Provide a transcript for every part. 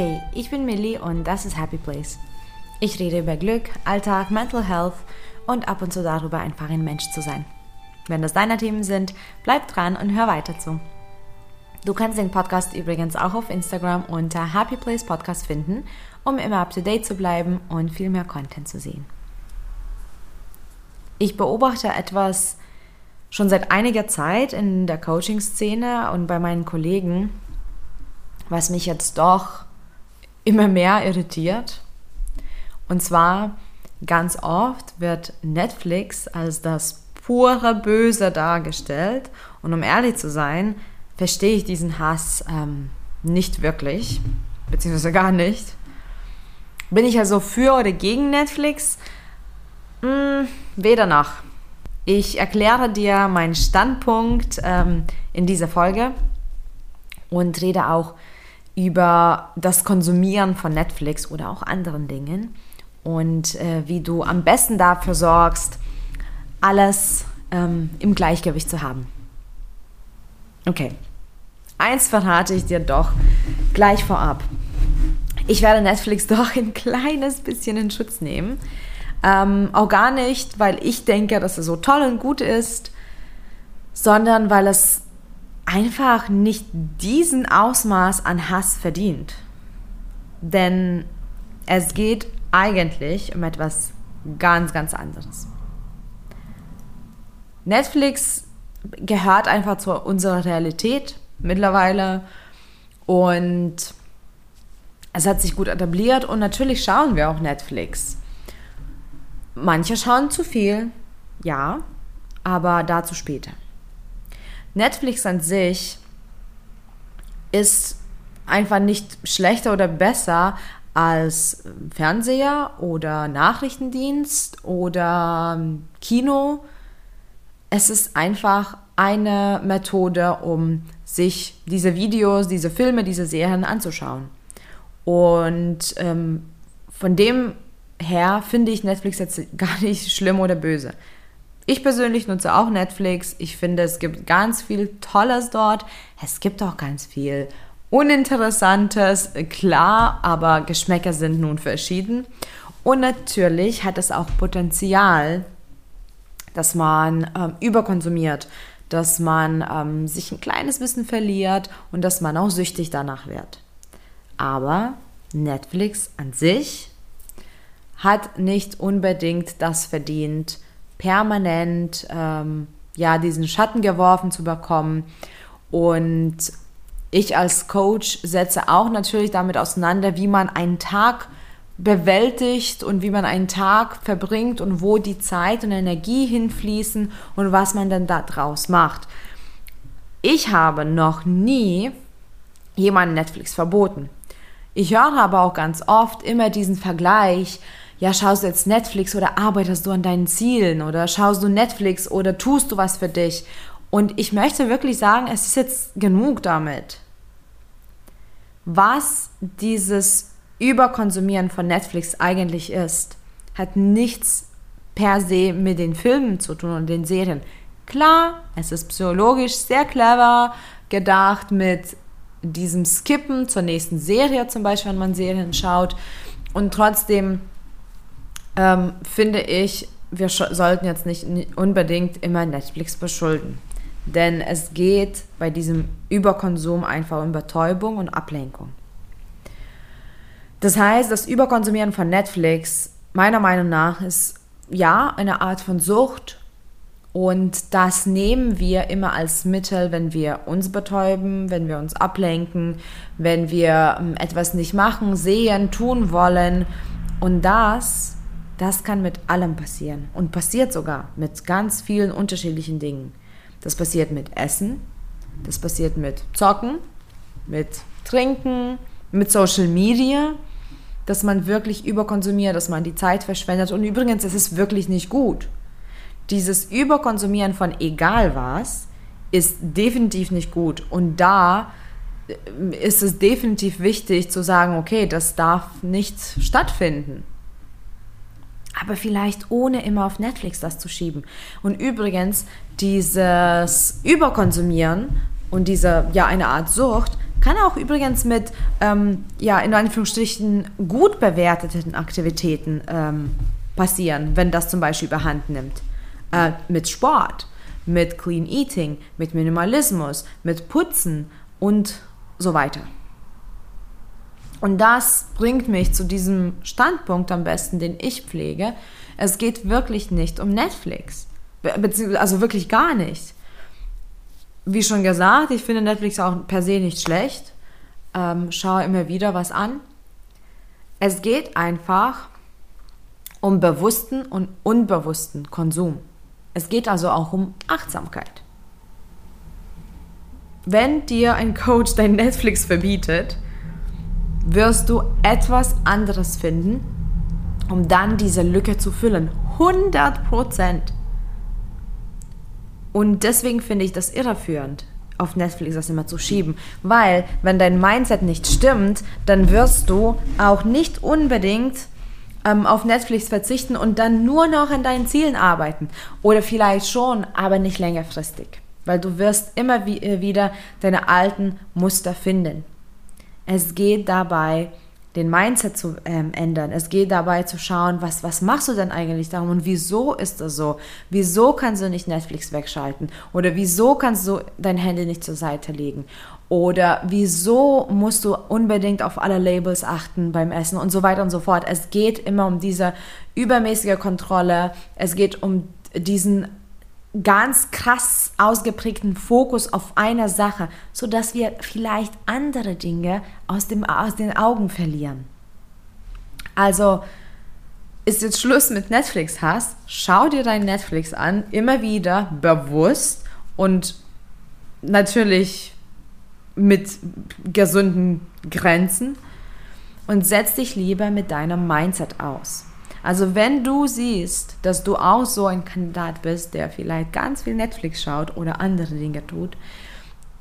Hey, ich bin Millie und das ist Happy Place. Ich rede über Glück, Alltag, Mental Health und ab und zu darüber, einfach ein Mensch zu sein. Wenn das deine Themen sind, bleib dran und hör weiter zu. Du kannst den Podcast übrigens auch auf Instagram unter Happy Place Podcast finden, um immer up to date zu bleiben und viel mehr Content zu sehen. Ich beobachte etwas schon seit einiger Zeit in der Coaching-Szene und bei meinen Kollegen, was mich jetzt doch immer mehr irritiert. Und zwar ganz oft wird Netflix als das pure Böse dargestellt. Und um ehrlich zu sein, verstehe ich diesen Hass ähm, nicht wirklich, beziehungsweise gar nicht. Bin ich also für oder gegen Netflix? Hm, weder noch. Ich erkläre dir meinen Standpunkt ähm, in dieser Folge und rede auch über das Konsumieren von Netflix oder auch anderen Dingen und äh, wie du am besten dafür sorgst, alles ähm, im Gleichgewicht zu haben. Okay, eins verrate ich dir doch gleich vorab. Ich werde Netflix doch ein kleines bisschen in Schutz nehmen. Ähm, auch gar nicht, weil ich denke, dass es so toll und gut ist, sondern weil es einfach nicht diesen Ausmaß an Hass verdient. Denn es geht eigentlich um etwas ganz, ganz anderes. Netflix gehört einfach zu unserer Realität mittlerweile und es hat sich gut etabliert und natürlich schauen wir auch Netflix. Manche schauen zu viel, ja, aber dazu später. Netflix an sich ist einfach nicht schlechter oder besser als Fernseher oder Nachrichtendienst oder ähm, Kino. Es ist einfach eine Methode, um sich diese Videos, diese Filme, diese Serien anzuschauen. Und ähm, von dem her finde ich Netflix jetzt gar nicht schlimm oder böse. Ich persönlich nutze auch Netflix. Ich finde, es gibt ganz viel Tolles dort. Es gibt auch ganz viel Uninteressantes, klar, aber Geschmäcker sind nun verschieden. Und natürlich hat es auch Potenzial, dass man ähm, überkonsumiert, dass man ähm, sich ein kleines bisschen verliert und dass man auch süchtig danach wird. Aber Netflix an sich hat nicht unbedingt das verdient, permanent ähm, ja diesen Schatten geworfen zu bekommen. Und ich als Coach setze auch natürlich damit auseinander, wie man einen Tag bewältigt und wie man einen Tag verbringt und wo die Zeit und Energie hinfließen und was man dann daraus macht. Ich habe noch nie jemanden Netflix verboten. Ich höre aber auch ganz oft immer diesen Vergleich, ja, schaust du jetzt Netflix oder arbeitest du an deinen Zielen oder schaust du Netflix oder tust du was für dich? Und ich möchte wirklich sagen, es ist jetzt genug damit. Was dieses Überkonsumieren von Netflix eigentlich ist, hat nichts per se mit den Filmen zu tun und den Serien. Klar, es ist psychologisch sehr clever gedacht mit diesem Skippen zur nächsten Serie, zum Beispiel, wenn man Serien schaut. Und trotzdem ähm, finde ich, wir sollten jetzt nicht unbedingt immer Netflix beschulden. Denn es geht bei diesem Überkonsum einfach um Betäubung und Ablenkung. Das heißt, das Überkonsumieren von Netflix, meiner Meinung nach, ist ja eine Art von Sucht. Und das nehmen wir immer als Mittel, wenn wir uns betäuben, wenn wir uns ablenken, wenn wir ähm, etwas nicht machen, sehen, tun wollen. Und das das kann mit allem passieren und passiert sogar mit ganz vielen unterschiedlichen Dingen. Das passiert mit Essen, das passiert mit Zocken, mit Trinken, mit Social Media, dass man wirklich überkonsumiert, dass man die Zeit verschwendet. Und übrigens, es ist wirklich nicht gut. Dieses Überkonsumieren von egal was ist definitiv nicht gut. Und da äh, ist es definitiv wichtig zu sagen, okay, das darf nicht stattfinden aber vielleicht ohne immer auf Netflix das zu schieben. Und übrigens, dieses Überkonsumieren und diese, ja, eine Art Sucht, Kann auch übrigens mit, ähm, ja, in Anführungsstrichen gut bewerteten Aktivitäten ähm, passieren, wenn das zum Beispiel überhand nimmt. Äh, mit Sport, mit Clean Eating, mit Minimalismus, mit Putzen und so weiter. Und das bringt mich zu diesem Standpunkt am besten, den ich pflege. Es geht wirklich nicht um Netflix. Also wirklich gar nicht. Wie schon gesagt, ich finde Netflix auch per se nicht schlecht. Ähm, schaue immer wieder was an. Es geht einfach um bewussten und unbewussten Konsum. Es geht also auch um Achtsamkeit. Wenn dir ein Coach dein Netflix verbietet, wirst du etwas anderes finden, um dann diese Lücke zu füllen. 100 Prozent. Und deswegen finde ich das irreführend, auf Netflix das immer zu schieben. Weil, wenn dein Mindset nicht stimmt, dann wirst du auch nicht unbedingt ähm, auf Netflix verzichten und dann nur noch an deinen Zielen arbeiten. Oder vielleicht schon, aber nicht längerfristig. Weil du wirst immer wie, äh, wieder deine alten Muster finden. Es geht dabei, den Mindset zu ähm, ändern. Es geht dabei zu schauen, was, was machst du denn eigentlich darum und wieso ist das so? Wieso kannst du nicht Netflix wegschalten? Oder wieso kannst du dein Handy nicht zur Seite legen? Oder wieso musst du unbedingt auf alle Labels achten beim Essen und so weiter und so fort. Es geht immer um diese übermäßige Kontrolle. Es geht um diesen ganz krass ausgeprägten Fokus auf eine Sache, sodass wir vielleicht andere Dinge aus, dem, aus den Augen verlieren. Also ist jetzt Schluss mit Netflix hast, schau dir dein Netflix an, immer wieder bewusst und natürlich mit gesunden Grenzen und setz dich lieber mit deinem Mindset aus. Also wenn du siehst, dass du auch so ein Kandidat bist, der vielleicht ganz viel Netflix schaut oder andere Dinge tut,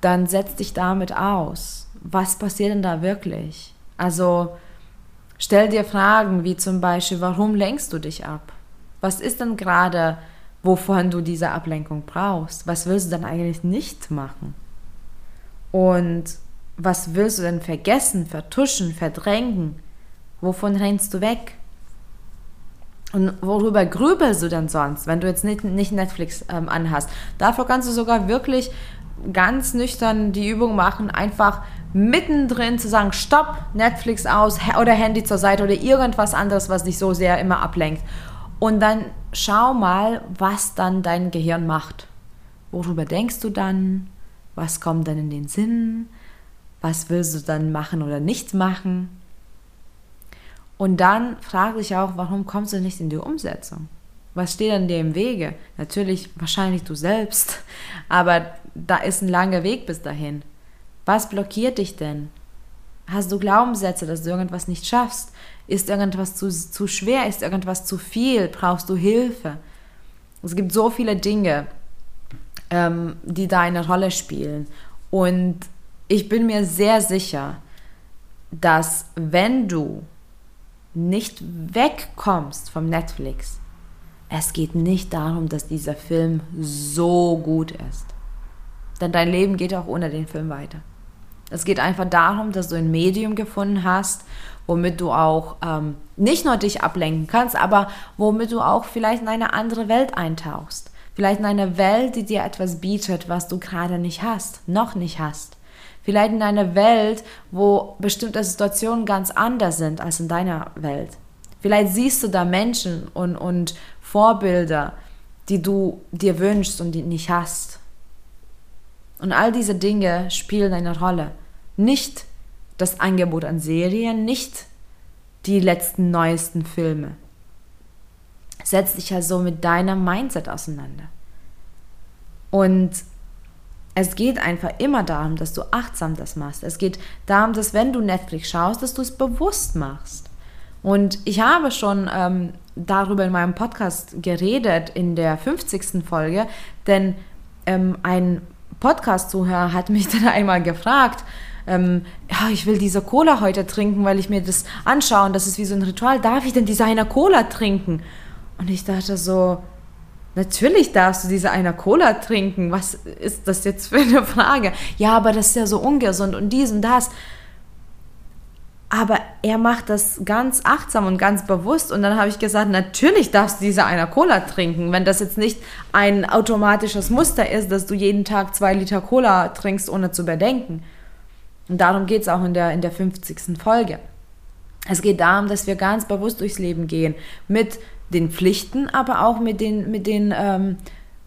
dann setz dich damit aus. Was passiert denn da wirklich? Also stell dir Fragen wie zum Beispiel, warum lenkst du dich ab? Was ist denn gerade, wovon du diese Ablenkung brauchst? Was willst du dann eigentlich nicht machen? Und was willst du denn vergessen, vertuschen, verdrängen? Wovon rennst du weg? Und worüber grübelst du denn sonst, wenn du jetzt nicht, nicht Netflix ähm, anhast? Dafür kannst du sogar wirklich ganz nüchtern die Übung machen, einfach mittendrin zu sagen, stopp, Netflix aus oder Handy zur Seite oder irgendwas anderes, was dich so sehr immer ablenkt. Und dann schau mal, was dann dein Gehirn macht. Worüber denkst du dann? Was kommt dann in den Sinn? Was willst du dann machen oder nicht machen? Und dann frage ich auch, warum kommst du nicht in die Umsetzung? Was steht an dir im Wege? Natürlich wahrscheinlich du selbst, aber da ist ein langer Weg bis dahin. Was blockiert dich denn? Hast du Glaubenssätze, dass du irgendwas nicht schaffst? Ist irgendwas zu, zu schwer? Ist irgendwas zu viel? Brauchst du Hilfe? Es gibt so viele Dinge, ähm, die da eine Rolle spielen. Und ich bin mir sehr sicher, dass wenn du nicht wegkommst vom Netflix, es geht nicht darum, dass dieser Film so gut ist. Denn dein Leben geht auch ohne den Film weiter. Es geht einfach darum, dass du ein Medium gefunden hast, womit du auch ähm, nicht nur dich ablenken kannst, aber womit du auch vielleicht in eine andere Welt eintauchst. Vielleicht in eine Welt, die dir etwas bietet, was du gerade nicht hast, noch nicht hast. Vielleicht in einer Welt, wo bestimmte Situationen ganz anders sind als in deiner Welt. Vielleicht siehst du da Menschen und, und Vorbilder, die du dir wünschst und die nicht hast. Und all diese Dinge spielen eine Rolle. Nicht das Angebot an Serien, nicht die letzten neuesten Filme. Setz dich also mit deinem Mindset auseinander. Und es geht einfach immer darum, dass du achtsam das machst. Es geht darum, dass wenn du Netflix schaust, dass du es bewusst machst. Und ich habe schon ähm, darüber in meinem Podcast geredet in der 50. Folge, denn ähm, ein Podcast-Zuhörer hat mich dann einmal gefragt, ähm, ja, ich will diese Cola heute trinken, weil ich mir das anschaue und das ist wie so ein Ritual. Darf ich denn diese eine Cola trinken? Und ich dachte so, Natürlich darfst du diese einer Cola trinken. Was ist das jetzt für eine Frage? Ja, aber das ist ja so ungesund und dies und das. Aber er macht das ganz achtsam und ganz bewusst. Und dann habe ich gesagt, natürlich darfst du diese einer Cola trinken, wenn das jetzt nicht ein automatisches Muster ist, dass du jeden Tag zwei Liter Cola trinkst, ohne zu bedenken. Und darum geht es auch in der, in der 50. Folge. Es geht darum, dass wir ganz bewusst durchs Leben gehen. Mit den Pflichten, aber auch mit den, mit den ähm,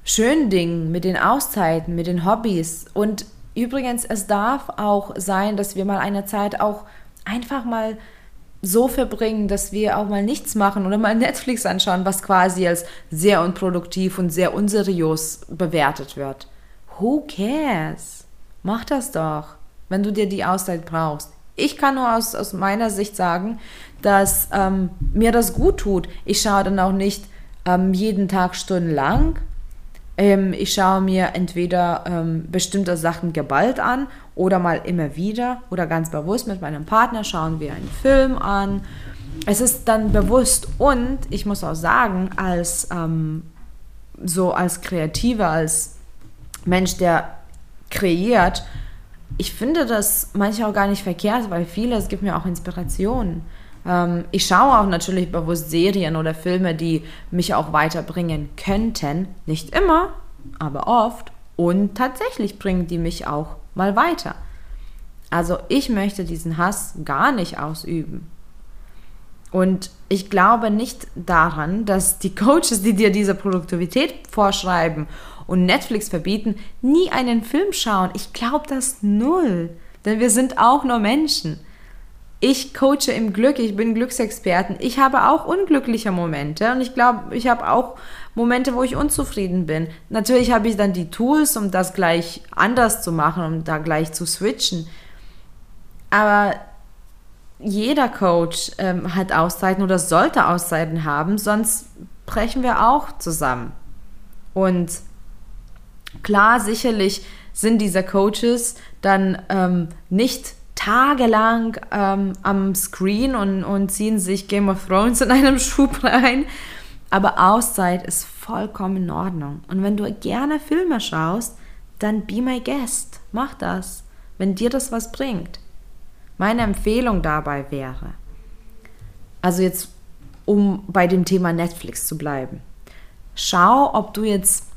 schönen Dingen, mit den Auszeiten, mit den Hobbys. Und übrigens, es darf auch sein, dass wir mal eine Zeit auch einfach mal so verbringen, dass wir auch mal nichts machen oder mal Netflix anschauen, was quasi als sehr unproduktiv und sehr unseriös bewertet wird. Who cares? Mach das doch, wenn du dir die Auszeit brauchst. Ich kann nur aus, aus meiner Sicht sagen, dass ähm, mir das gut tut. Ich schaue dann auch nicht ähm, jeden Tag stundenlang. Ähm, ich schaue mir entweder ähm, bestimmte Sachen geballt an oder mal immer wieder oder ganz bewusst mit meinem Partner schauen wir einen Film an. Es ist dann bewusst und ich muss auch sagen, als ähm, so als Kreativer, als Mensch, der kreiert, ich finde das manchmal auch gar nicht verkehrt, weil viele, es gibt mir auch Inspirationen. Ähm, ich schaue auch natürlich bewusst Serien oder Filme, die mich auch weiterbringen könnten. Nicht immer, aber oft. Und tatsächlich bringen die mich auch mal weiter. Also ich möchte diesen Hass gar nicht ausüben. Und ich glaube nicht daran, dass die Coaches, die dir diese Produktivität vorschreiben und Netflix verbieten, nie einen Film schauen. Ich glaube das null. Denn wir sind auch nur Menschen. Ich coache im Glück, ich bin Glücksexperten. Ich habe auch unglückliche Momente und ich glaube, ich habe auch Momente, wo ich unzufrieden bin. Natürlich habe ich dann die Tools, um das gleich anders zu machen, um da gleich zu switchen. Aber jeder Coach ähm, hat Auszeiten oder sollte Auszeiten haben, sonst brechen wir auch zusammen. Und klar, sicherlich sind diese Coaches dann ähm, nicht tagelang ähm, am Screen und, und ziehen sich Game of Thrones in einem Schub rein. Aber Auszeit ist vollkommen in Ordnung. Und wenn du gerne Filme schaust, dann be my guest. Mach das, wenn dir das was bringt. Meine Empfehlung dabei wäre, also jetzt, um bei dem Thema Netflix zu bleiben, schau, ob du jetzt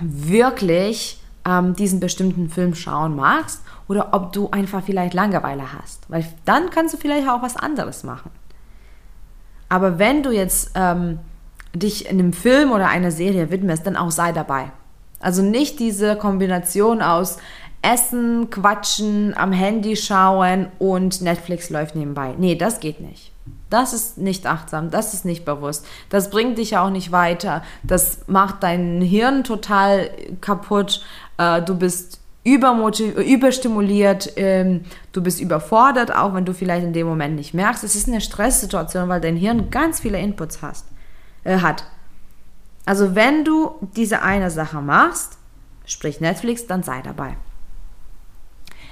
wirklich ähm, diesen bestimmten Film schauen magst oder ob du einfach vielleicht Langeweile hast, weil dann kannst du vielleicht auch was anderes machen. Aber wenn du jetzt ähm, dich in einem Film oder einer Serie widmest, dann auch sei dabei. Also nicht diese Kombination aus Essen, Quatschen, am Handy schauen und Netflix läuft nebenbei. Nee, das geht nicht. Das ist nicht achtsam, das ist nicht bewusst. Das bringt dich auch nicht weiter. Das macht dein Hirn total kaputt. Äh, du bist überstimuliert, ähm, du bist überfordert, auch wenn du vielleicht in dem Moment nicht merkst. Es ist eine Stresssituation, weil dein Hirn ganz viele Inputs hast, äh, hat. Also wenn du diese eine Sache machst, sprich Netflix, dann sei dabei.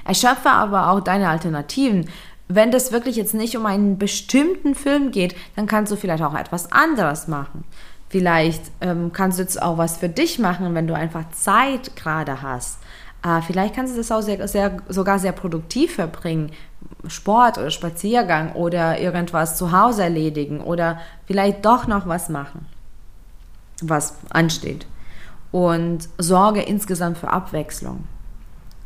Erschöpfe aber auch deine Alternativen. Wenn das wirklich jetzt nicht um einen bestimmten Film geht, dann kannst du vielleicht auch etwas anderes machen. Vielleicht ähm, kannst du jetzt auch was für dich machen, wenn du einfach Zeit gerade hast. Äh, vielleicht kannst du das auch sehr, sehr, sogar sehr produktiv verbringen. Sport oder Spaziergang oder irgendwas zu Hause erledigen oder vielleicht doch noch was machen, was ansteht. Und sorge insgesamt für Abwechslung.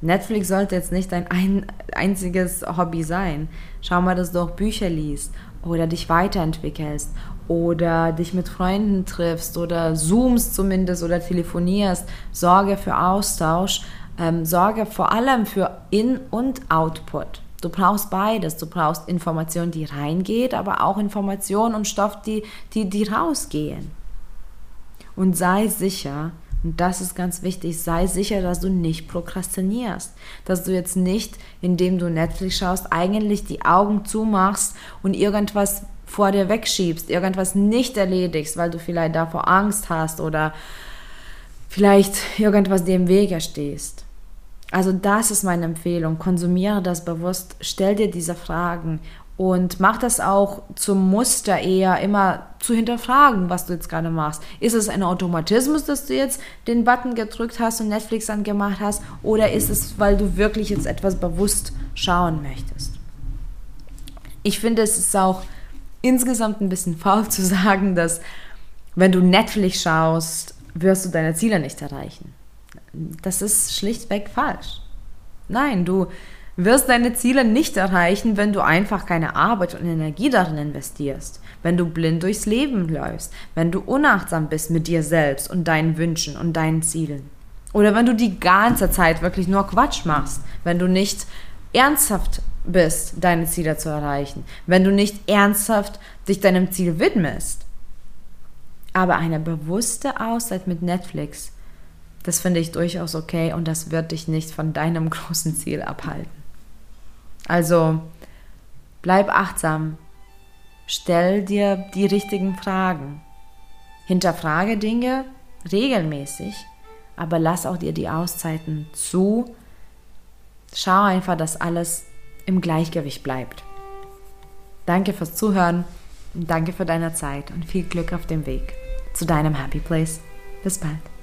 Netflix sollte jetzt nicht dein ein, einziges Hobby sein. Schau mal, dass du auch Bücher liest oder dich weiterentwickelst oder dich mit Freunden triffst oder zoomst zumindest oder telefonierst. Sorge für Austausch, ähm, sorge vor allem für In- und Output. Du brauchst beides. Du brauchst Information, die reingeht, aber auch Information und Stoff, die, die, die rausgehen. Und sei sicher, und das ist ganz wichtig, sei sicher, dass du nicht prokrastinierst. Dass du jetzt nicht, indem du Netflix schaust, eigentlich die Augen zumachst und irgendwas vor dir wegschiebst, irgendwas nicht erledigst, weil du vielleicht davor Angst hast oder vielleicht irgendwas dir im Wege stehst. Also das ist meine Empfehlung. Konsumiere das bewusst, stell dir diese Fragen Und mach das auch zum Muster eher immer zu hinterfragen, was du jetzt gerade machst. Ist es ein Automatismus, dass du jetzt den Button gedrückt hast und Netflix angemacht hast? Oder ist es, weil du wirklich jetzt etwas bewusst schauen möchtest? Ich finde, es ist auch insgesamt ein bisschen faul zu sagen, dass wenn du Netflix schaust, wirst du deine Ziele nicht erreichen. Das ist schlichtweg falsch. Nein, du wirst deine Ziele nicht erreichen, wenn du einfach keine Arbeit und Energie darin investierst, wenn du blind durchs Leben läufst, wenn du unachtsam bist mit dir selbst und deinen Wünschen und deinen Zielen. Oder wenn du die ganze Zeit wirklich nur Quatsch machst, wenn du nicht ernsthaft bist, deine Ziele zu erreichen, wenn du nicht ernsthaft dich deinem Ziel widmest. Aber eine bewusste Auszeit mit Netflix, das finde ich durchaus okay und das wird dich nicht von deinem großen Ziel abhalten. Also bleib achtsam, stell dir die richtigen Fragen, hinterfrage Dinge regelmäßig, aber lass auch dir die Auszeiten zu. Schau einfach, dass alles im Gleichgewicht bleibt. Danke fürs Zuhören und danke für deine Zeit und viel Glück auf dem Weg zu deinem Happy Place. Bis bald.